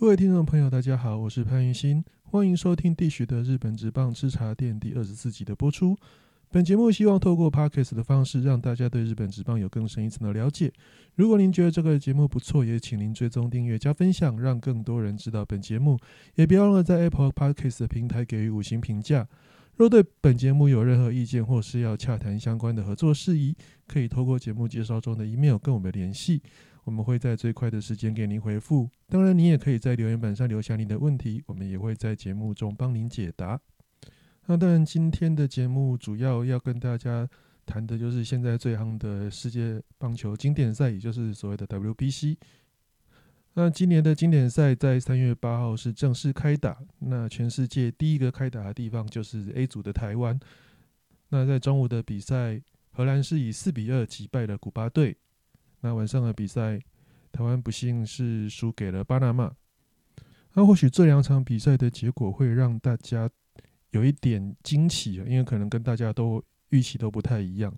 各位听众朋友，大家好，我是潘云新，欢迎收听地许的日本职棒吃茶店第二十四集的播出。本节目希望透过 podcast 的方式，让大家对日本职棒有更深一层的了解。如果您觉得这个节目不错，也请您追踪订阅加分享，让更多人知道本节目。也别忘了在 Apple Podcast 的平台给予五星评价。若对本节目有任何意见，或是要洽谈相关的合作事宜，可以透过节目介绍中的 email 跟我们联系，我们会在最快的时间给您回复。当然，您也可以在留言板上留下您的问题，我们也会在节目中帮您解答。那当然，今天的节目主要要跟大家谈的就是现在最夯的世界棒球经典赛，也就是所谓的 WBC。那今年的经典赛在三月八号是正式开打。那全世界第一个开打的地方就是 A 组的台湾。那在中午的比赛，荷兰是以四比二击败了古巴队。那晚上的比赛，台湾不幸是输给了巴拿马。那或许这两场比赛的结果会让大家。有一点惊奇啊，因为可能跟大家都预期都不太一样。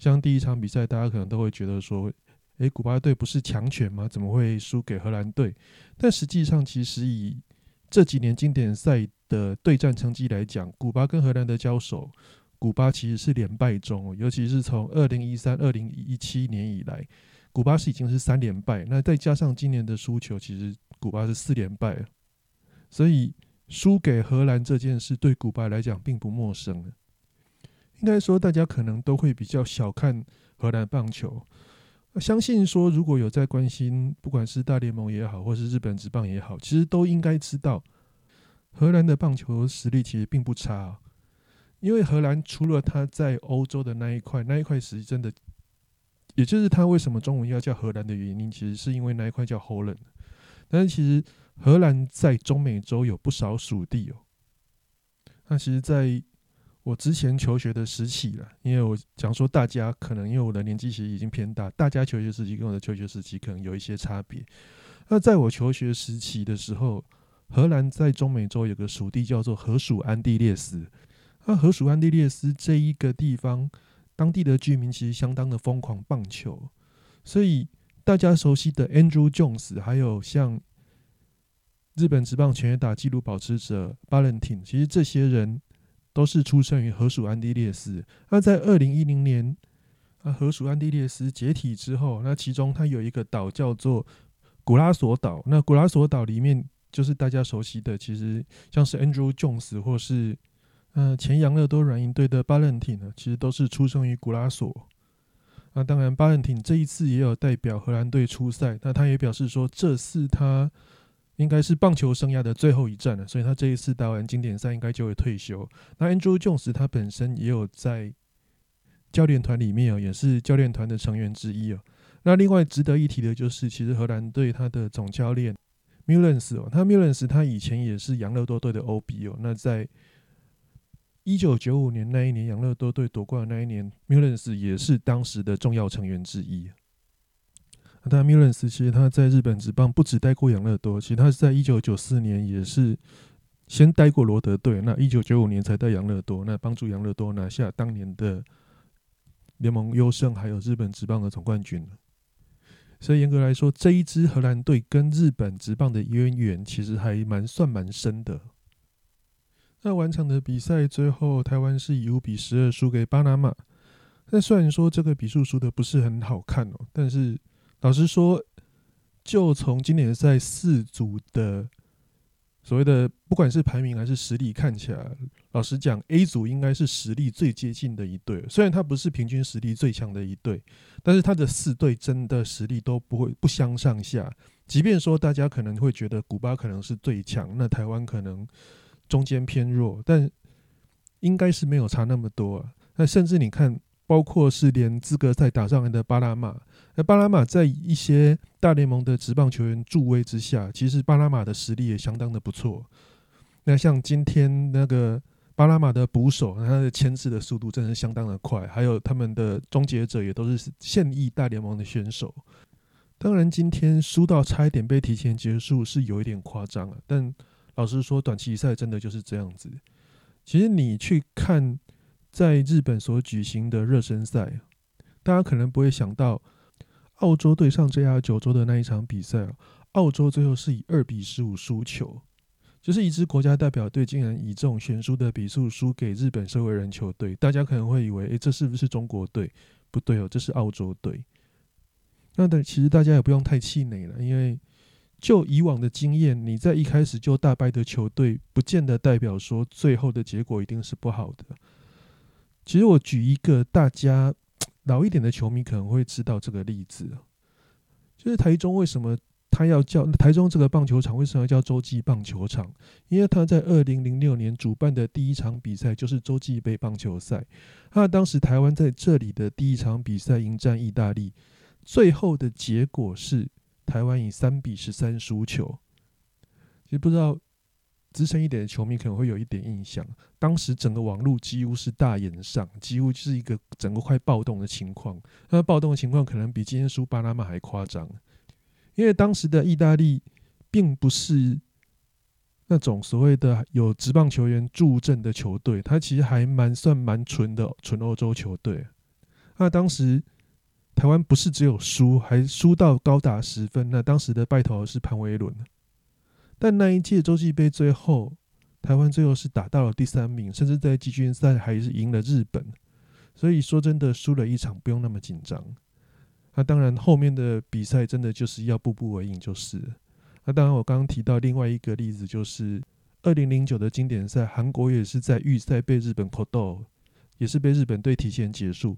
像第一场比赛，大家可能都会觉得说：“诶，古巴队不是强权吗？怎么会输给荷兰队？”但实际上，其实以这几年经典赛的对战成绩来讲，古巴跟荷兰的交手，古巴其实是连败中。尤其是从二零一三、二零一七年以来，古巴是已经是三连败。那再加上今年的输球，其实古巴是四连败。所以。输给荷兰这件事对古巴来讲并不陌生应该说，大家可能都会比较小看荷兰棒球。相信说，如果有在关心，不管是大联盟也好，或是日本职棒也好，其实都应该知道，荷兰的棒球实力其实并不差。因为荷兰除了他在欧洲的那一块，那一块实力真的，也就是他为什么中文要叫荷兰的原因，其实是因为那一块叫 Holland。但是其实。荷兰在中美洲有不少属地哦。那其实，在我之前求学的时期了，因为我讲说大家可能因为我的年纪其实已经偏大，大家求学时期跟我的求学时期可能有一些差别。那在我求学时期的时候，荷兰在中美洲有个属地叫做荷属安地列斯。那荷属安地列斯这一个地方，当地的居民其实相当的疯狂棒球，所以大家熟悉的 Andrew Jones，还有像。日本职棒全垒打纪录保持者巴伦廷，其实这些人都是出生于荷属安地列斯。那在二零一零年，啊，荷属安地列斯解体之后，那其中它有一个岛叫做古拉索岛。那古拉索岛里面就是大家熟悉的，其实像是 Andrew Jones 或是呃前养乐多软银队的巴伦廷呢，其实都是出生于古拉索。那当然，巴伦廷这一次也有代表荷兰队出赛。那他也表示说，这是他。应该是棒球生涯的最后一战了，所以他这一次打完经典赛应该就会退休。那 Andrew Jones 他本身也有在教练团里面哦，也是教练团的成员之一哦。那另外值得一提的就是，其实荷兰队他的总教练 Mullens 哦，他 Mullens 他以前也是养乐多队的 OB 哦。那在一九九五年那一年养乐多队夺冠的那一年，Mullens 也是当时的重要成员之一。那米伦斯其实他在日本职棒不止待过养乐多，其实他是在一九九四年也是先待过罗德队，那一九九五年才带养乐多，那帮助养乐多拿下当年的联盟优胜，还有日本职棒的总冠军。所以严格来说，这一支荷兰队跟日本职棒的渊源其实还蛮算蛮深的。那完场的比赛最后，台湾是以五比十二输给巴拿马。那虽然说这个比数输的不是很好看哦，但是。老实说，就从今年赛四组的所谓的不管是排名还是实力看起来，老实讲，A 组应该是实力最接近的一队。虽然它不是平均实力最强的一队，但是它的四队真的实力都不会不相上下。即便说大家可能会觉得古巴可能是最强，那台湾可能中间偏弱，但应该是没有差那么多。那甚至你看。包括是连资格赛打上来的巴拉马，那巴拉马在一些大联盟的职棒球员助威之下，其实巴拉马的实力也相当的不错。那像今天那个巴拉马的捕手，他的牵制的速度真是相当的快，还有他们的终结者也都是现役大联盟的选手。当然，今天输到差一点被提前结束是有一点夸张了，但老实说，短期赛真的就是这样子。其实你去看。在日本所举行的热身赛，大家可能不会想到，澳洲对上 JR 九州的那一场比赛澳洲最后是以二比十五输球，就是一支国家代表队竟然以这种悬殊的比数输给日本社会人球队。大家可能会以为，诶，这是不是中国队？不对哦，这是澳洲队。那但其实大家也不用太气馁了，因为就以往的经验，你在一开始就大败的球队，不见得代表说最后的结果一定是不好的。其实我举一个大家老一点的球迷可能会知道这个例子，就是台中为什么他要叫台中这个棒球场为什么要叫洲际棒球场？因为他在二零零六年主办的第一场比赛就是洲际杯棒球赛，那当时台湾在这里的第一场比赛迎战意大利。最后的结果是台湾以三比十三输球。其实不知道资深一点的球迷可能会有一点印象，当时整个网络几乎是大演上，几乎是一个整个快暴动的情况。那暴动的情况可能比今天输巴拿马还夸张，因为当时的意大利并不是那种所谓的有职棒球员助阵的球队，他其实还蛮算蛮纯的纯欧洲球队。那当时。台湾不是只有输，还输到高达十分。那当时的败头是潘威伦，但那一届洲际杯最后，台湾最后是打到了第三名，甚至在季军赛还是赢了日本。所以说真的输了一场不用那么紧张。那当然后面的比赛真的就是要步步为营，就是。那当然我刚刚提到另外一个例子，就是二零零九的经典赛，韩国也是在预赛被日本扣斗，也是被日本队提前结束。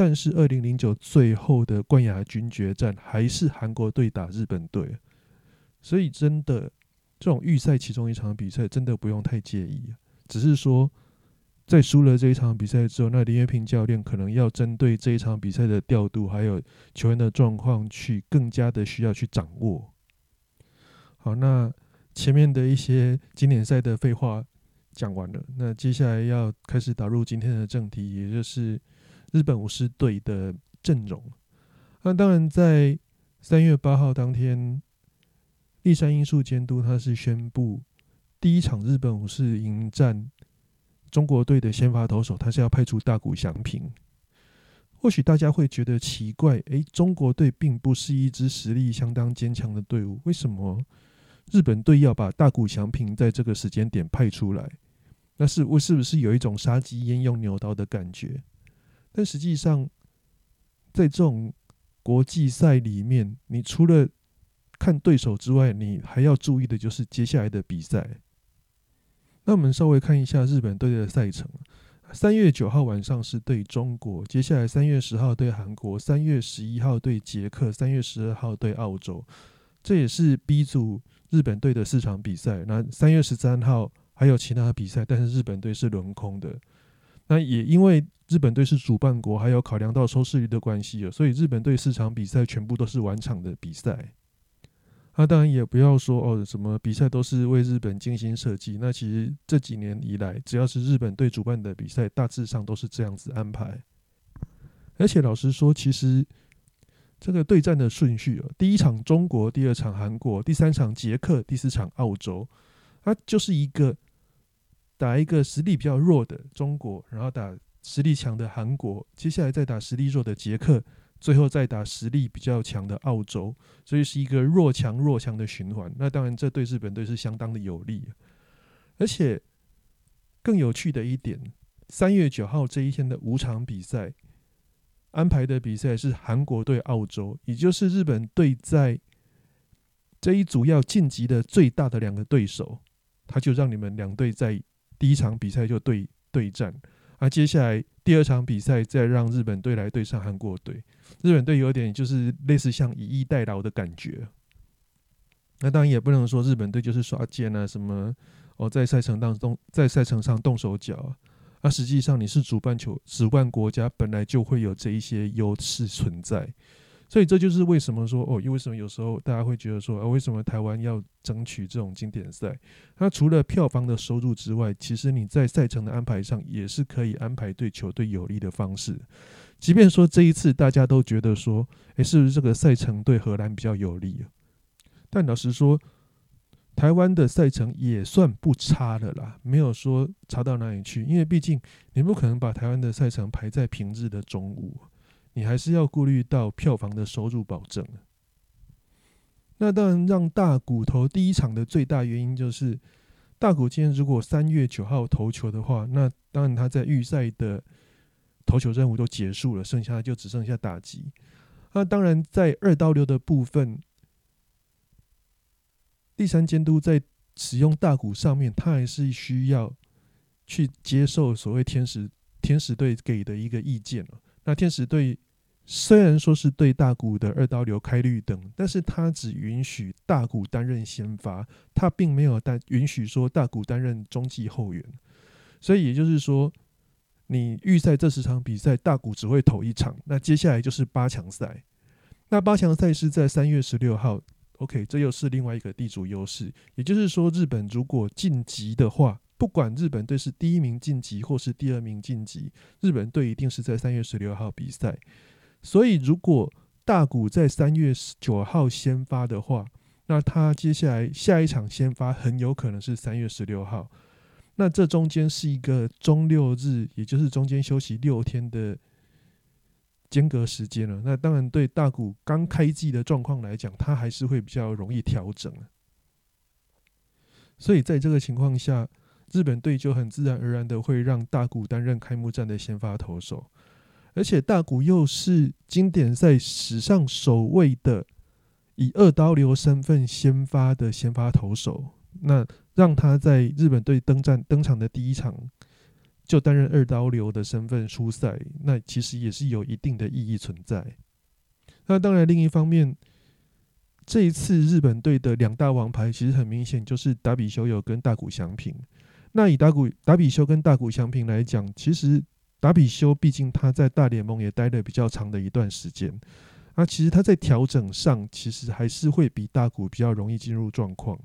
但是二零零九最后的冠亚军决战还是韩国队打日本队，所以真的这种预赛其中一场比赛真的不用太介意，只是说在输了这一场比赛之后，那林月平教练可能要针对这一场比赛的调度还有球员的状况去更加的需要去掌握。好，那前面的一些经典赛的废话讲完了，那接下来要开始打入今天的正题，也就是。日本武士队的阵容，那当然在三月八号当天，立山英树监督他是宣布，第一场日本武士迎战中国队的先发投手，他是要派出大谷翔平。或许大家会觉得奇怪，诶，中国队并不是一支实力相当坚强的队伍，为什么日本队要把大谷翔平在这个时间点派出来？那是我是不是有一种杀鸡焉用牛刀的感觉？但实际上，在这种国际赛里面，你除了看对手之外，你还要注意的就是接下来的比赛。那我们稍微看一下日本队的赛程：三月九号晚上是对中国，接下来三月十号对韩国，三月十一号对捷克，三月十二号对澳洲。这也是 B 组日本队的四场比赛。那三月十三号还有其他的比赛，但是日本队是轮空的。那也因为日本队是主办国，还有考量到收视率的关系了，所以日本队四场比赛全部都是晚场的比赛。那当然也不要说哦，什么比赛都是为日本精心设计。那其实这几年以来，只要是日本队主办的比赛，大致上都是这样子安排。而且老实说，其实这个对战的顺序哦，第一场中国，第二场韩国，第三场捷克，第四场澳洲，它就是一个。打一个实力比较弱的中国，然后打实力强的韩国，接下来再打实力弱的捷克，最后再打实力比较强的澳洲，所以是一个弱强弱强的循环。那当然，这对日本队是相当的有利。而且更有趣的一点，三月九号这一天的五场比赛安排的比赛是韩国对澳洲，也就是日本队在这一组要晋级的最大的两个对手，他就让你们两队在。第一场比赛就对对战，啊，接下来第二场比赛再让日本队来对上韩国队，日本队有点就是类似像以逸待劳的感觉。那当然也不能说日本队就是耍贱啊，什么哦，在赛程当中在赛程上动手脚啊，啊，实际上你是主办球主办国家，本来就会有这一些优势存在。所以这就是为什么说哦，为什么有时候大家会觉得说，呃，为什么台湾要争取这种经典赛？那除了票房的收入之外，其实你在赛程的安排上也是可以安排对球队有利的方式。即便说这一次大家都觉得说，诶，是不是这个赛程对荷兰比较有利？但老实说，台湾的赛程也算不差的啦，没有说差到哪里去。因为毕竟你不可能把台湾的赛程排在平日的中午。你还是要顾虑到票房的收入保证。那当然，让大谷投第一场的最大原因就是，大骨今天如果三月九号投球的话，那当然他在预赛的投球任务都结束了，剩下就只剩下打击。那当然，在二刀流的部分，第三监督在使用大谷上面，他还是需要去接受所谓天使天使队给的一个意见。那天使队。虽然说是对大谷的二刀流开绿灯，但是他只允许大谷担任先发，他并没有担允许说大谷担任中继后援。所以也就是说，你预赛这十场比赛，大谷只会投一场，那接下来就是八强赛。那八强赛是在三月十六号，OK，这又是另外一个地主优势。也就是说，日本如果晋级的话，不管日本队是第一名晋级或是第二名晋级，日本队一定是在三月十六号比赛。所以，如果大谷在三月九号先发的话，那他接下来下一场先发很有可能是三月十六号。那这中间是一个中六日，也就是中间休息六天的间隔时间了。那当然，对大谷刚开季的状况来讲，他还是会比较容易调整。所以，在这个情况下，日本队就很自然而然的会让大谷担任开幕战的先发投手。而且大谷又是经典赛史上首位的以二刀流身份先发的先发投手，那让他在日本队登战登场的第一场就担任二刀流的身份出赛，那其实也是有一定的意义存在。那当然，另一方面，这一次日本队的两大王牌其实很明显就是达比修有跟大谷翔平。那以达谷达比修跟大谷翔平来讲，其实。达比修毕竟他在大联盟也待了比较长的一段时间，那，其实他在调整上其实还是会比大谷比较容易进入状况，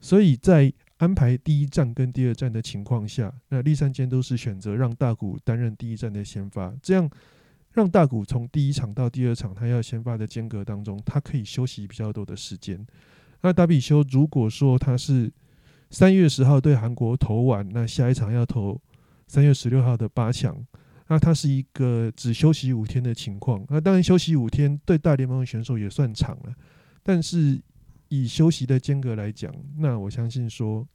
所以在安排第一站跟第二站的情况下，那立山监都是选择让大谷担任第一站的先发，这样让大谷从第一场到第二场他要先发的间隔当中，他可以休息比较多的时间。那达比修如果说他是三月十号对韩国投完，那下一场要投。三月十六号的八强，那它是一个只休息五天的情况。那当然休息五天对大联盟选手也算长了，但是以休息的间隔来讲，那我相信说，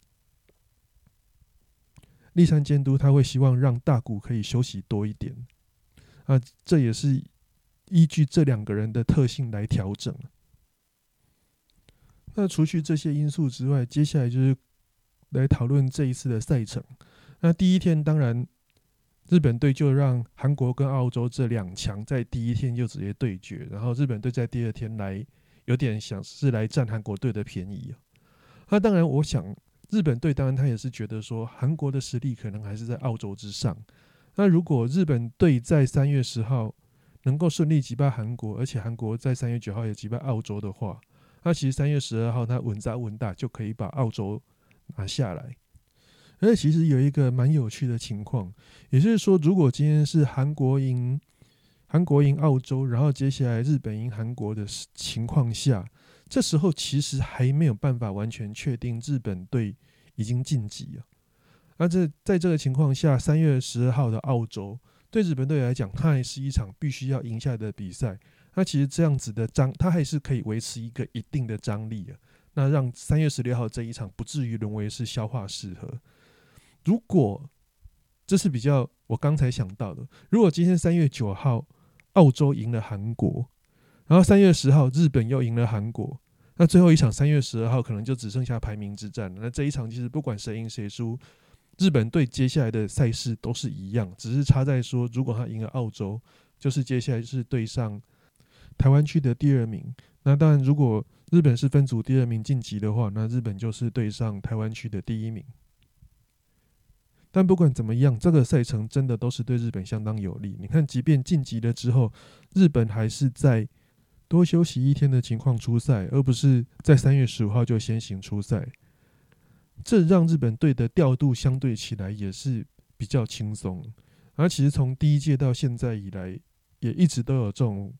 立山监督他会希望让大谷可以休息多一点。啊，这也是依据这两个人的特性来调整。那除去这些因素之外，接下来就是来讨论这一次的赛程。那第一天，当然日本队就让韩国跟澳洲这两强在第一天就直接对决，然后日本队在第二天来有点想是来占韩国队的便宜啊。那当然，我想日本队当然他也是觉得说韩国的实力可能还是在澳洲之上。那如果日本队在三月十号能够顺利击败韩国，而且韩国在三月九号也击败澳洲的话，那其实三月十二号他稳扎稳打就可以把澳洲拿下来。而且其实有一个蛮有趣的情况，也就是说，如果今天是韩国赢韩国赢澳洲，然后接下来日本赢韩国的情况下，这时候其实还没有办法完全确定日本队已经晋级了。那这在这个情况下，三月十二号的澳洲对日本队来讲，它还是一场必须要赢下的比赛。那其实这样子的张，它还是可以维持一个一定的张力啊。那让三月十六号这一场不至于沦为是消化适合。如果这是比较我刚才想到的，如果今天三月九号澳洲赢了韩国，然后三月十号日本又赢了韩国，那最后一场三月十二号可能就只剩下排名之战了。那这一场其实不管谁赢谁输，日本队接下来的赛事都是一样，只是差在说，如果他赢了澳洲，就是接下来是对上台湾区的第二名。那当然，如果日本是分组第二名晋级的话，那日本就是对上台湾区的第一名。但不管怎么样，这个赛程真的都是对日本相当有利。你看，即便晋级了之后，日本还是在多休息一天的情况出赛，而不是在三月十五号就先行出赛。这让日本队的调度相对起来也是比较轻松。而其实从第一届到现在以来，也一直都有这种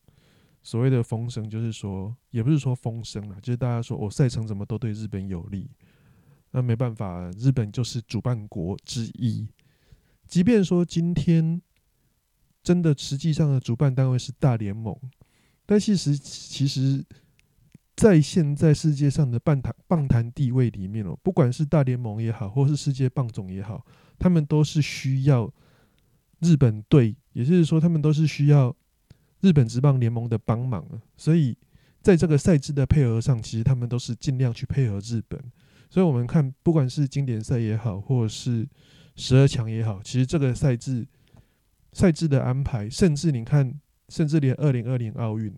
所谓的风声，就是说，也不是说风声了，就是大家说，我，赛程怎么都对日本有利。那没办法，日本就是主办国之一。即便说今天真的实际上的主办单位是大联盟，但其实其实在现在世界上的棒坛棒坛地位里面哦，不管是大联盟也好，或是世界棒总也好，他们都是需要日本队，也就是说，他们都是需要日本职棒联盟的帮忙。所以，在这个赛制的配合上，其实他们都是尽量去配合日本。所以我们看，不管是经典赛也好，或者是十二强也好，其实这个赛制赛制的安排，甚至你看，甚至连二零二零奥运，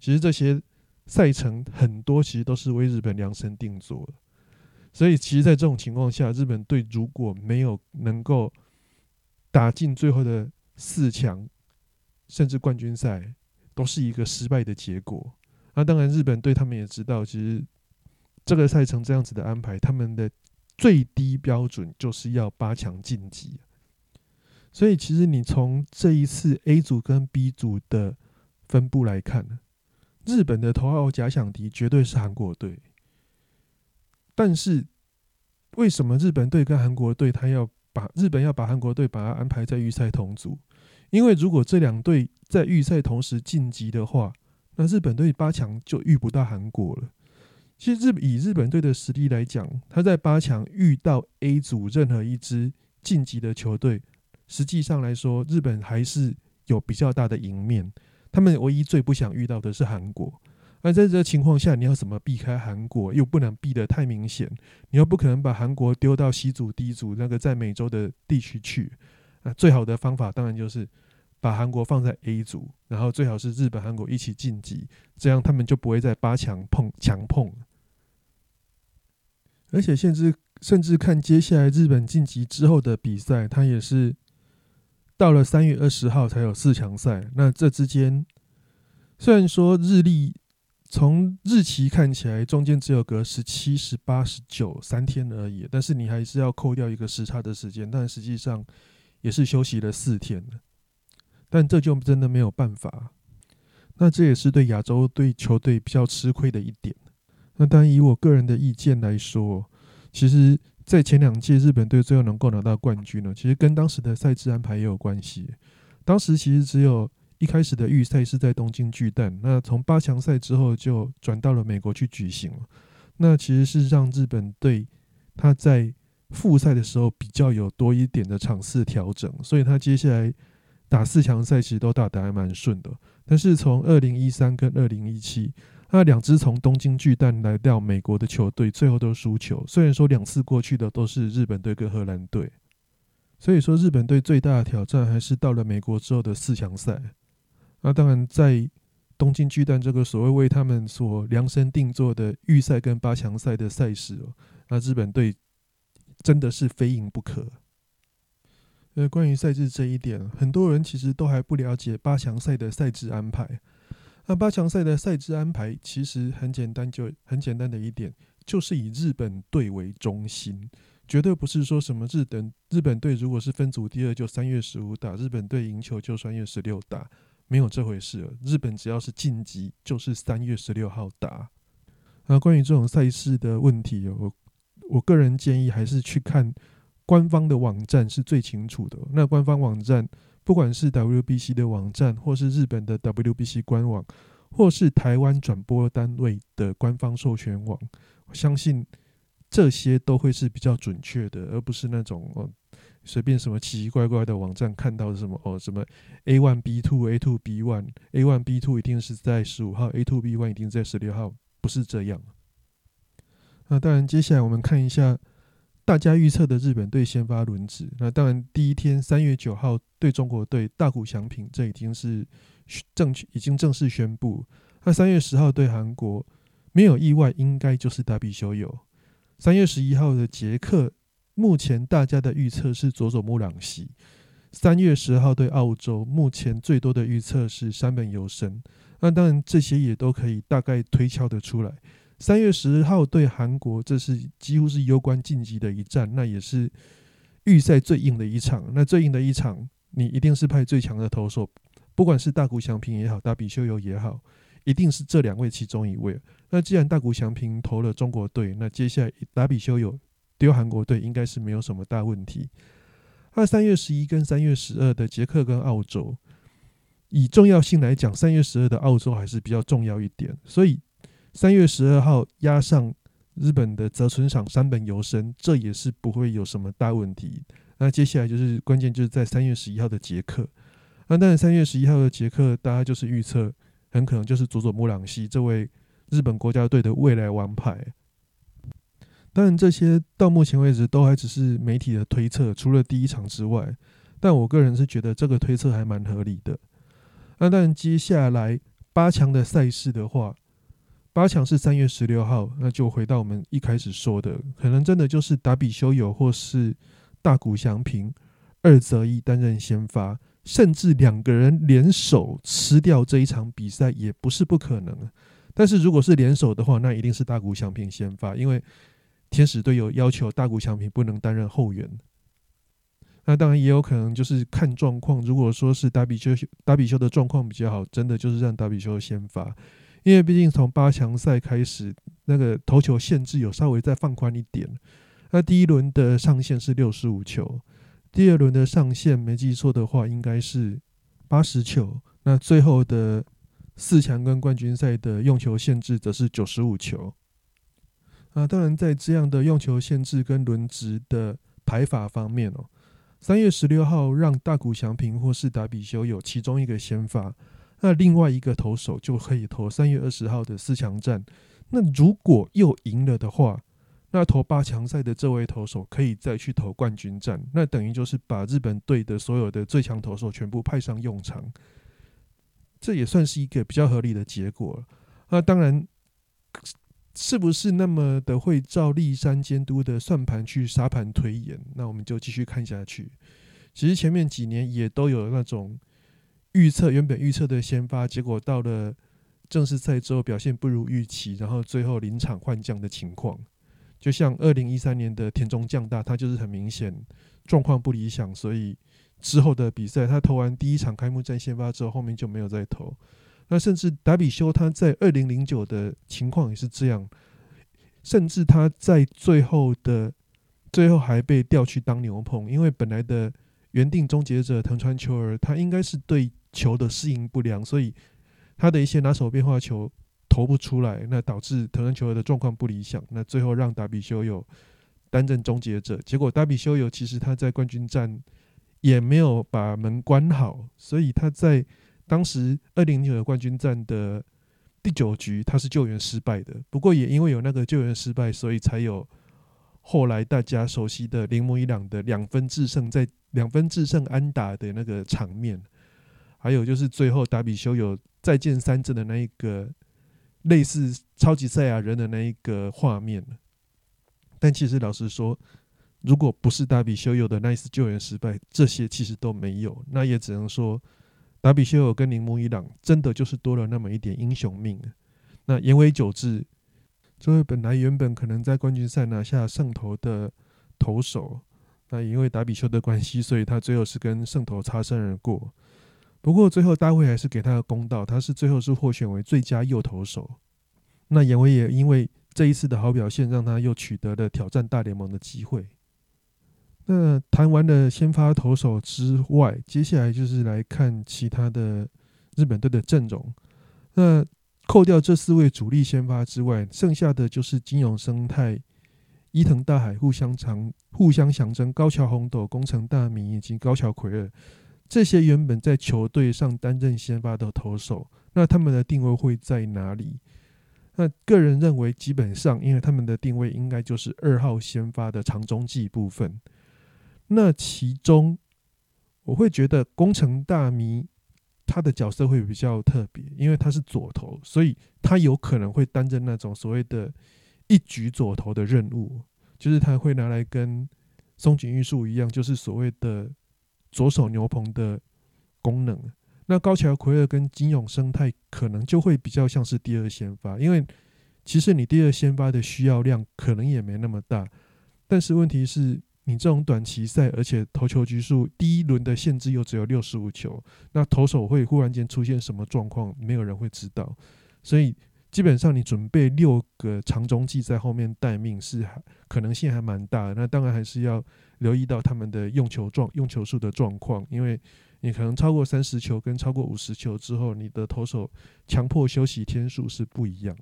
其实这些赛程很多其实都是为日本量身定做的。所以，其实，在这种情况下，日本队如果没有能够打进最后的四强，甚至冠军赛，都是一个失败的结果。那当然，日本队他们也知道，其实。这个赛程这样子的安排，他们的最低标准就是要八强晋级。所以，其实你从这一次 A 组跟 B 组的分布来看，日本的头号假想敌绝对是韩国队。但是，为什么日本队跟韩国队他要把日本要把韩国队把它安排在预赛同组？因为如果这两队在预赛同时晋级的话，那日本队八强就遇不到韩国了。其实日以日本队的实力来讲，他在八强遇到 A 组任何一支晋级的球队，实际上来说，日本还是有比较大的赢面。他们唯一最不想遇到的是韩国。而在这情况下，你要怎么避开韩国？又不能避得太明显，你又不可能把韩国丢到 C 组、D 组那个在美洲的地区去。啊，最好的方法当然就是把韩国放在 A 组，然后最好是日本、韩国一起晋级，这样他们就不会在八强碰强碰。而且，甚至甚至看接下来日本晋级之后的比赛，他也是到了三月二十号才有四强赛。那这之间，虽然说日历从日期看起来中间只有隔十七、十八、十九三天而已，但是你还是要扣掉一个时差的时间，但实际上也是休息了四天但这就真的没有办法。那这也是对亚洲对球队比较吃亏的一点。那当然，以我个人的意见来说，其实，在前两届日本队最后能够拿到冠军呢，其实跟当时的赛制安排也有关系。当时其实只有一开始的预赛是在东京巨蛋，那从八强赛之后就转到了美国去举行了。那其实是让日本队他在复赛的时候比较有多一点的场次调整，所以他接下来打四强赛其实都打得还蛮顺的。但是从二零一三跟二零一七。那两支从东京巨蛋来到美国的球队，最后都输球。虽然说两次过去的都是日本队跟荷兰队，所以说日本队最大的挑战还是到了美国之后的四强赛。那当然，在东京巨蛋这个所谓为他们所量身定做的预赛跟八强赛的赛事哦，那日本队真的是非赢不可。呃，关于赛制这一点，很多人其实都还不了解八强赛的赛制安排。那八强赛的赛制安排其实很简单，就很简单的一点，就是以日本队为中心，绝对不是说什么日本日本队如果是分组第二就三月十五打，日本队赢球就三月十六打，没有这回事。日本只要是晋级就是三月十六号打。那关于这种赛事的问题，我我个人建议还是去看官方的网站是最清楚的。那官方网站。不管是 WBC 的网站，或是日本的 WBC 官网，或是台湾转播单位的官方授权网，我相信这些都会是比较准确的，而不是那种哦随便什么奇奇怪怪的网站看到什么哦什么 A one B two A two B one A one B two 一定是在十五号，A two B one 一定在十六号，不是这样。那当然，接下来我们看一下。大家预测的日本队先发轮值，那当然第一天三月九号对中国队大谷翔平，这已经是正已经正式宣布。那三月十号对韩国，没有意外应该就是达比修有。三月十一号的捷克，目前大家的预测是佐佐木朗希。三月十号对澳洲，目前最多的预测是山本由生。那当然这些也都可以大概推敲得出来。三月十号对韩国，这是几乎是攸关晋级的一战，那也是预赛最硬的一场。那最硬的一场，你一定是派最强的投手，不管是大谷翔平也好，大比修友也好，一定是这两位其中一位。那既然大谷翔平投了中国队，那接下来打比修友丢韩国队，应该是没有什么大问题。那三月十一跟三月十二的捷克跟澳洲，以重要性来讲，三月十二的澳洲还是比较重要一点，所以。三月十二号压上日本的泽村赏山本由生，这也是不会有什么大问题。那接下来就是关键，就是在三月十一号的捷克。那当然，三月十一号的捷克，大家就是预测很可能就是佐佐木朗希这位日本国家队的未来王牌。当然，这些到目前为止都还只是媒体的推测，除了第一场之外。但我个人是觉得这个推测还蛮合理的。那但接下来八强的赛事的话，八强是三月十六号，那就回到我们一开始说的，可能真的就是达比修友或是大谷翔平二择一担任先发，甚至两个人联手吃掉这一场比赛也不是不可能。但是如果是联手的话，那一定是大谷翔平先发，因为天使队有要求大谷翔平不能担任后援。那当然也有可能就是看状况。如果说是达比修达比修的状况比较好，真的就是让达比修先发，因为毕竟从八强赛开始，那个投球限制有稍微再放宽一点。那第一轮的上限是六十五球，第二轮的上限没记错的话应该是八十球。那最后的四强跟冠军赛的用球限制则是九十五球。啊，当然在这样的用球限制跟轮值的排法方面哦。三月十六号让大谷翔平或是达比修有其中一个先发，那另外一个投手就可以投三月二十号的四强战。那如果又赢了的话，那投八强赛的这位投手可以再去投冠军战。那等于就是把日本队的所有的最强投手全部派上用场，这也算是一个比较合理的结果。那当然。是不是那么的会照立山监督的算盘去沙盘推演？那我们就继续看下去。其实前面几年也都有那种预测，原本预测的先发，结果到了正式赛之后表现不如预期，然后最后临场换将的情况。就像二零一三年的田中将大，他就是很明显状况不理想，所以之后的比赛他投完第一场开幕战先发之后，后面就没有再投。那甚至达比修他在二零零九的情况也是这样，甚至他在最后的最后还被调去当牛棚，因为本来的原定终结者藤川秋儿他应该是对球的适应不良，所以他的一些拿手变化球投不出来，那导致藤川秋儿的状况不理想。那最后让达比修有担任终结者，结果达比修有其实他在冠军战也没有把门关好，所以他在。当时二零零九冠军战的第九局，他是救援失败的。不过也因为有那个救援失败，所以才有后来大家熟悉的铃木一朗的两分制胜，在两分制胜安打的那个场面。还有就是最后达比修有再见三振的那一个类似超级赛亚人的那一个画面。但其实老实说，如果不是达比修有的那一次救援失败，这些其实都没有。那也只能说。达比修有跟铃木一朗真的就是多了那么一点英雄命。那言为久之，这位本来原本可能在冠军赛拿下胜投的投手，那因为达比修的关系，所以他最后是跟胜投擦身而过。不过最后大会还是给他个公道，他是最后是获选为最佳右投手。那言为也因为这一次的好表现，让他又取得了挑战大联盟的机会。那谈完了先发投手之外，接下来就是来看其他的日本队的阵容。那扣掉这四位主力先发之外，剩下的就是金融生态、伊藤大海互相长互相象征高桥红斗、工程大明以及高桥奎尔这些原本在球队上担任先发的投手，那他们的定位会在哪里？那个人认为，基本上因为他们的定位应该就是二号先发的长中继部分。那其中，我会觉得工程大迷他的角色会比较特别，因为他是左投，所以他有可能会担任那种所谓的一举左投的任务，就是他会拿来跟松井玉树一样，就是所谓的左手牛棚的功能。那高桥奎尔跟金永生态可能就会比较像是第二先发，因为其实你第二先发的需要量可能也没那么大，但是问题是。你这种短期赛，而且投球局数第一轮的限制又只有六十五球，那投手会忽然间出现什么状况，没有人会知道。所以基本上你准备六个长中计在后面待命是可能性还蛮大的。那当然还是要留意到他们的用球状、用球数的状况，因为你可能超过三十球跟超过五十球之后，你的投手强迫休息天数是不一样。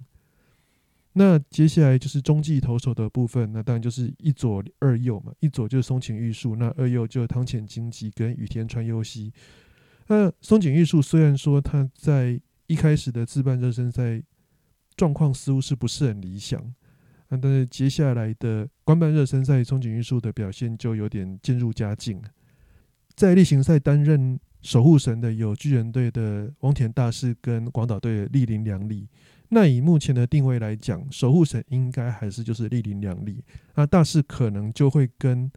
那接下来就是中继投手的部分，那当然就是一左二右嘛，一左就是松井玉树，那二右就是汤浅经济跟羽田川优希。那松井玉树虽然说他在一开始的自办热身赛状况似乎是不是很理想，但是接下来的官办热身赛，松井玉树的表现就有点渐入佳境。在例行赛担任守护神的有巨人队的王田大士跟广岛队的立林良利。那以目前的定位来讲，守护神应该还是就是立林两利，那大势可能就会跟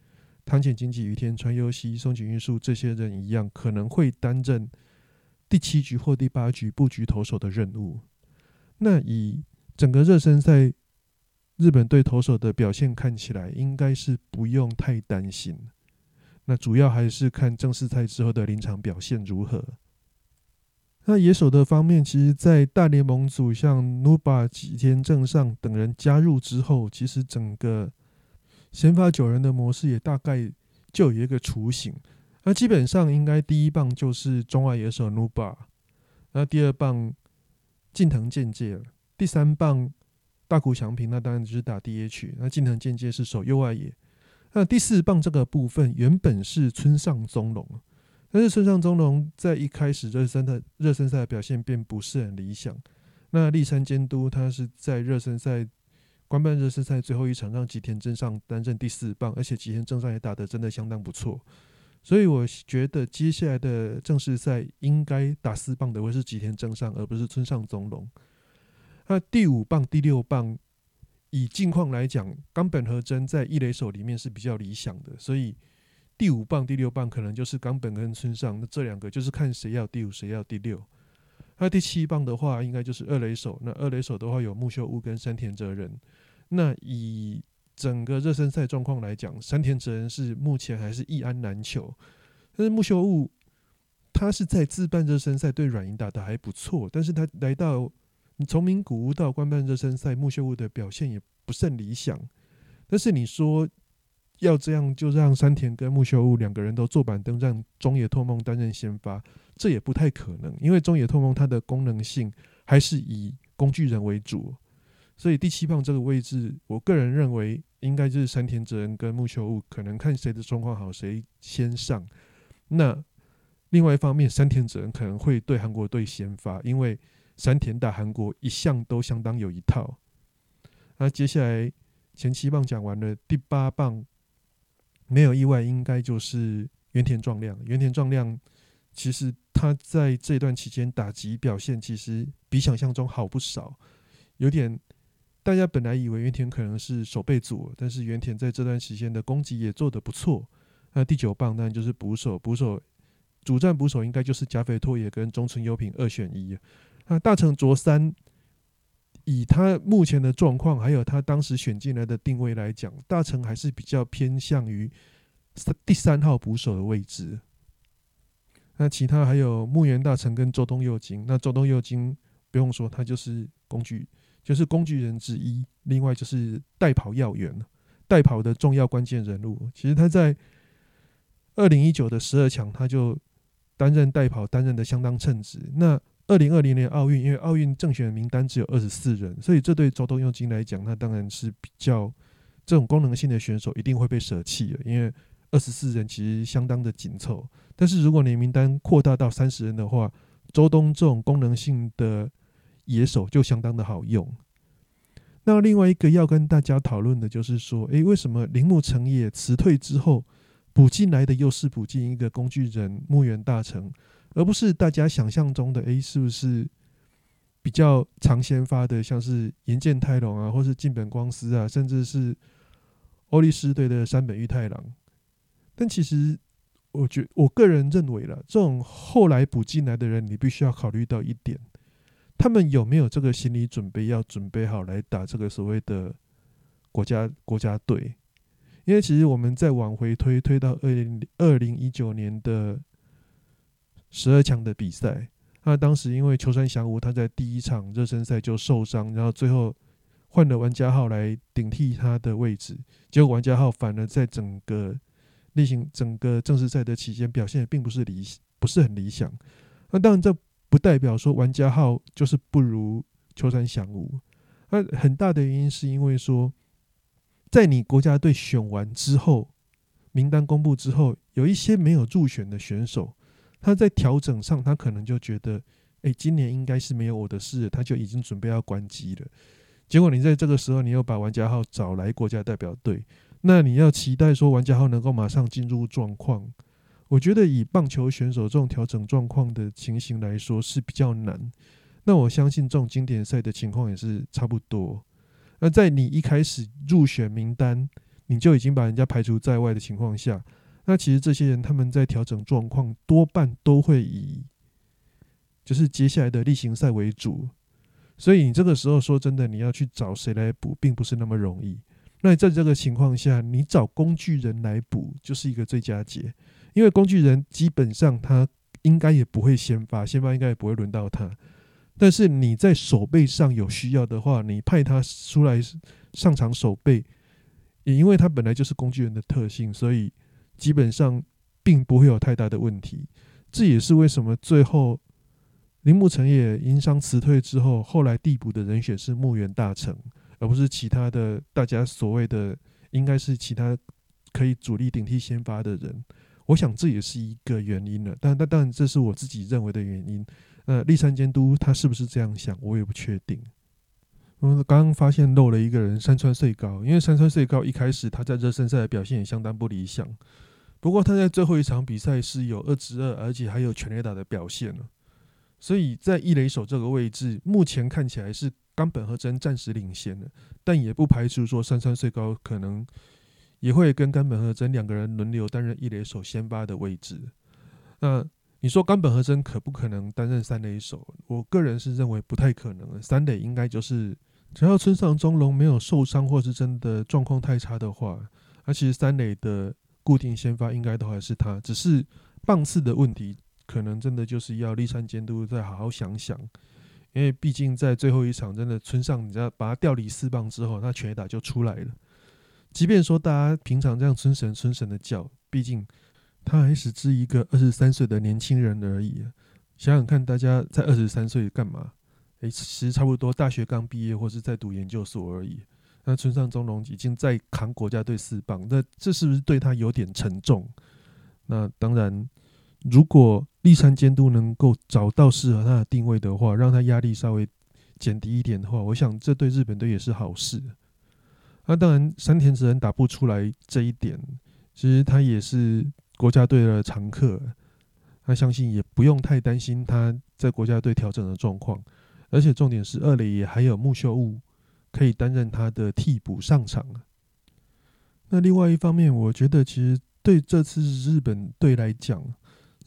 汤浅经济、于天川优希、松井裕树这些人一样，可能会担任第七局或第八局布局投手的任务。那以整个热身赛日本队投手的表现看起来，应该是不用太担心。那主要还是看正式赛之后的临场表现如何。那野手的方面，其实，在大联盟组像 Nuba、吉田正上等人加入之后，其实整个先发九人的模式也大概就有一个雏形。那基本上应该第一棒就是中外野手 Nuba，那第二棒近藤健介，第三棒大谷翔平，那当然就是打 DH。那近藤健介是守右外野。那第四棒这个部分原本是村上宗隆。但是村上中龙在一开始热身的热身赛的表现并不是很理想。那立山监督他是在热身赛官办热身赛最后一场让吉田正上担任第四棒，而且吉田正上也打得真的相当不错。所以我觉得接下来的正式赛应该打四棒的会是吉田正上，而不是村上中龙。那第五棒、第六棒以近况来讲，冈本和真在一垒手里面是比较理想的，所以。第五棒、第六棒可能就是冈本跟村上，那这两个就是看谁要第五，谁要第六。那第七棒的话，应该就是二垒手。那二垒手的话，有木秀屋跟山田哲人。那以整个热身赛状况来讲，山田哲人是目前还是一安难求。但是木秀悟他是在自办热身赛对软银打的还不错，但是他来到从名古屋到官办热身赛，木秀悟的表现也不甚理想。但是你说。要这样就让山田跟木秀悟两个人都坐板凳，让中野拓梦担任先发，这也不太可能，因为中野拓梦它的功能性还是以工具人为主，所以第七棒这个位置，我个人认为应该就是山田哲人跟木秀悟，可能看谁的状况好，谁先上。那另外一方面，山田哲人可能会对韩国队先发，因为山田打韩国一向都相当有一套。那接下来前七棒讲完了，第八棒。没有意外，应该就是原田壮亮。原田壮亮其实他在这段期间打击表现其实比想象中好不少，有点大家本来以为原田可能是守备组，但是原田在这段期间的攻击也做得不错。那第九棒当然就是捕手，捕手主战捕手应该就是加菲托也跟中村优平二选一。那大成卓三。以他目前的状况，还有他当时选进来的定位来讲，大成还是比较偏向于第三号捕手的位置。那其他还有木原大成跟周东佑京，那周东佑京不用说，他就是工具，就是工具人之一。另外就是代跑要员，代跑的重要关键人物。其实他在二零一九的十二强，他就担任代跑，担任的相当称职。那二零二零年奥运，因为奥运正选名单只有二十四人，所以这对周东佑金来讲，那当然是比较这种功能性的选手一定会被舍弃了，因为二十四人其实相当的紧凑。但是如果你名单扩大到三十人的话，周东这种功能性的野手就相当的好用。那另外一个要跟大家讨论的就是说，诶，为什么铃木成也辞退之后补进来的又是补进一个工具人木原大成？而不是大家想象中的，诶，是不是比较常先发的，像是岩见太郎啊，或是近本光司啊，甚至是欧力士队的山本裕太郎？但其实，我觉我个人认为了，这种后来补进来的人，你必须要考虑到一点，他们有没有这个心理准备，要准备好来打这个所谓的国家国家队？因为其实我们再往回推，推到二零二零一九年的。十二强的比赛，那当时因为秋山翔吾他在第一场热身赛就受伤，然后最后换了玩家号来顶替他的位置，结果玩家号反而在整个例行整个正式赛的期间表现并不是理不是很理想。那当然这不代表说玩家号就是不如秋山翔吾，那很大的原因是因为说，在你国家队选完之后，名单公布之后，有一些没有入选的选手，他在调整上，他可能就觉得，哎，今年应该是没有我的事，他就已经准备要关机了。结果你在这个时候，你又把玩家号找来国家代表队，那你要期待说玩家号能够马上进入状况，我觉得以棒球选手这种调整状况的情形来说是比较难。那我相信这种经典赛的情况也是差不多。那在你一开始入选名单，你就已经把人家排除在外的情况下，那其实这些人他们在调整状况，多半都会以就是接下来的例行赛为主。所以你这个时候说真的，你要去找谁来补，并不是那么容易。那在这个情况下，你找工具人来补就是一个最佳解，因为工具人基本上他应该也不会先发，先发应该也不会轮到他。但是你在守备上有需要的话，你派他出来上场守备，也因为他本来就是工具人的特性，所以基本上并不会有太大的问题。这也是为什么最后。铃木成也因伤辞退之后，后来递补的人选是木原大成，而不是其他的大家所谓的应该是其他可以主力顶替先发的人。我想这也是一个原因了，但但当然这是我自己认为的原因。呃，立山监督他是不是这样想，我也不确定。我刚刚发现漏了一个人，山川穗高，因为山川穗高一开始他在热身赛的表现也相当不理想，不过他在最后一场比赛是有二之二，而且还有全垒打的表现了。所以在一垒手这个位置，目前看起来是冈本和真暂时领先的，但也不排除说山川岁高可能也会跟冈本和真两个人轮流担任一垒手先发的位置。那你说冈本和真可不可能担任三垒手？我个人是认为不太可能。三垒应该就是只要村上中龙没有受伤或是真的状况太差的话，那其实三垒的固定先发应该都还是他，只是棒次的问题。可能真的就是要立山监督再好好想想，因为毕竟在最后一场，真的村上，你知道把他调离四棒之后，他全打就出来了。即便说大家平常这样村神村神的叫，毕竟他还是只一个二十三岁的年轻人而已。想想看，大家在二十三岁干嘛？诶，其实差不多大学刚毕业或是在读研究所而已。那村上中龙已经在扛国家队四棒，那这是不是对他有点沉重？那当然。如果立山监督能够找到适合他的定位的话，让他压力稍微减低一点的话，我想这对日本队也是好事。那当然，山田哲人打不出来这一点，其实他也是国家队的常客。他相信也不用太担心他在国家队调整的状况，而且重点是二垒也还有木秀悟可以担任他的替补上场。那另外一方面，我觉得其实对这次日本队来讲，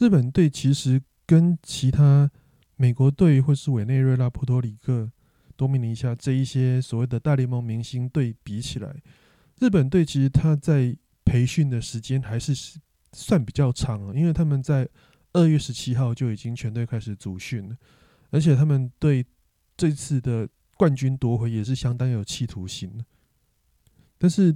日本队其实跟其他美国队或是委内瑞拉、波多黎各、多米尼加这一些所谓的大联盟明星队比起来，日本队其实他在培训的时间还是算比较长，因为他们在二月十七号就已经全队开始组训了，而且他们对这次的冠军夺回也是相当有企图心的。但是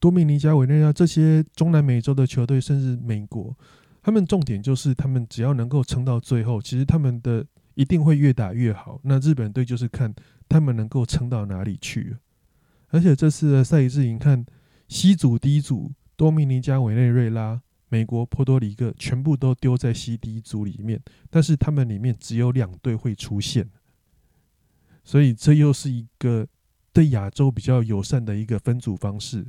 多米尼加、委内瑞拉这些中南美洲的球队，甚至美国。他们重点就是，他们只要能够撑到最后，其实他们的一定会越打越好。那日本队就是看他们能够撑到哪里去。而且这次的赛制，你看西组、D 组，多米尼加、委内瑞拉、美国、波多黎各全部都丢在西 D 组里面，但是他们里面只有两队会出现，所以这又是一个对亚洲比较友善的一个分组方式。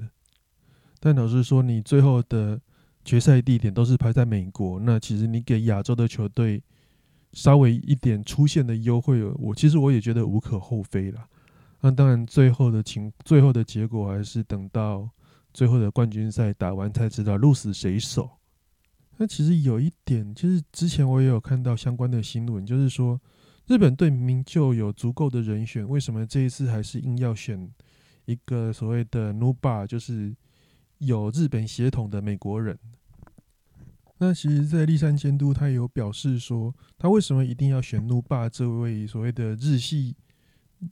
但老实说，你最后的。决赛地点都是排在美国，那其实你给亚洲的球队稍微一点出现的优惠，我其实我也觉得无可厚非了。那当然，最后的情最后的结果还是等到最后的冠军赛打完才知道鹿死谁手。那其实有一点，其实之前我也有看到相关的新闻，就是说日本队明明就有足够的人选，为什么这一次还是硬要选一个所谓的 n u b a 就是？有日本血统的美国人，那其实，在立山监督他有表示说，他为什么一定要选怒霸这位所谓的日系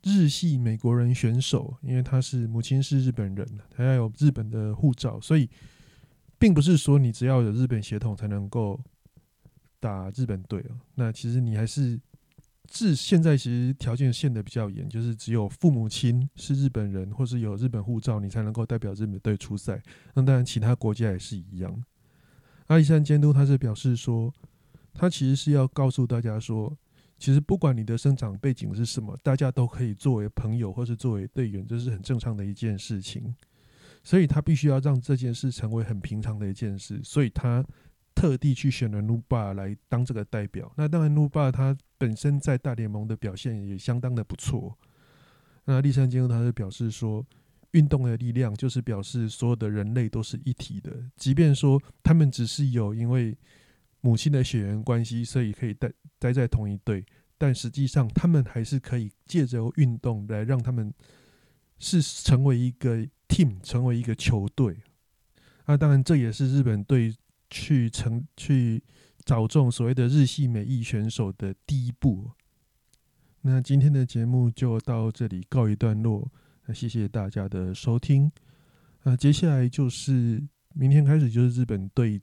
日系美国人选手？因为他是母亲是日本人，他要有日本的护照，所以并不是说你只要有日本血统才能够打日本队哦。那其实你还是至现在其实条件限的比较严，就是只有父母亲是日本人或是有日本护照，你才能够代表日本队出赛。那当然，其他国家也是一样。阿里山监督他是表示说，他其实是要告诉大家说，其实不管你的生长背景是什么，大家都可以作为朋友或是作为队员，这是很正常的一件事情。所以他必须要让这件事成为很平常的一件事，所以他。特地去选了努巴来当这个代表。那当然，努巴他本身在大联盟的表现也相当的不错。那立山监督他是表示说，运动的力量就是表示所有的人类都是一体的，即便说他们只是有因为母亲的血缘关系，所以可以待待在同一队，但实际上他们还是可以借着运动来让他们是成为一个 team，成为一个球队。那当然，这也是日本队。去成去找中所谓的日系美裔选手的第一步。那今天的节目就到这里告一段落。谢谢大家的收听。那接下来就是明天开始就是日本队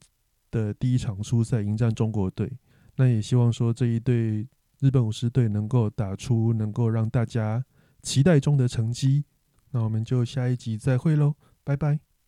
的第一场初赛迎战中国队。那也希望说这一队日本武士队能够打出能够让大家期待中的成绩。那我们就下一集再会喽，拜拜。